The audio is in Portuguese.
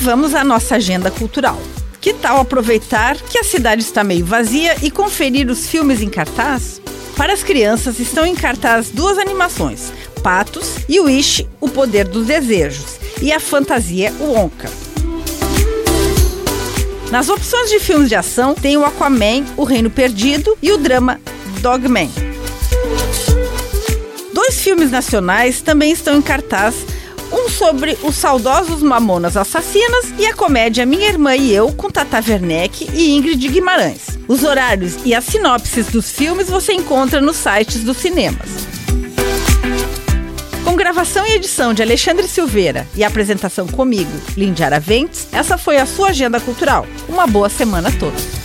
Vamos à nossa agenda cultural. Que tal aproveitar que a cidade está meio vazia e conferir os filmes em cartaz? Para as crianças estão em cartaz duas animações: Patos e Wish, O Poder dos Desejos, e a fantasia Wonka. Nas opções de filmes de ação tem o Aquaman, O Reino Perdido e o drama Dogman. Dois filmes nacionais também estão em cartaz um sobre os saudosos Mamonas Assassinas e a comédia Minha Irmã e Eu com Tata Werneck e Ingrid Guimarães. Os horários e as sinopses dos filmes você encontra nos sites dos cinemas. Com gravação e edição de Alexandre Silveira e apresentação comigo, Lindy Araventes, essa foi a sua agenda cultural. Uma boa semana a todos.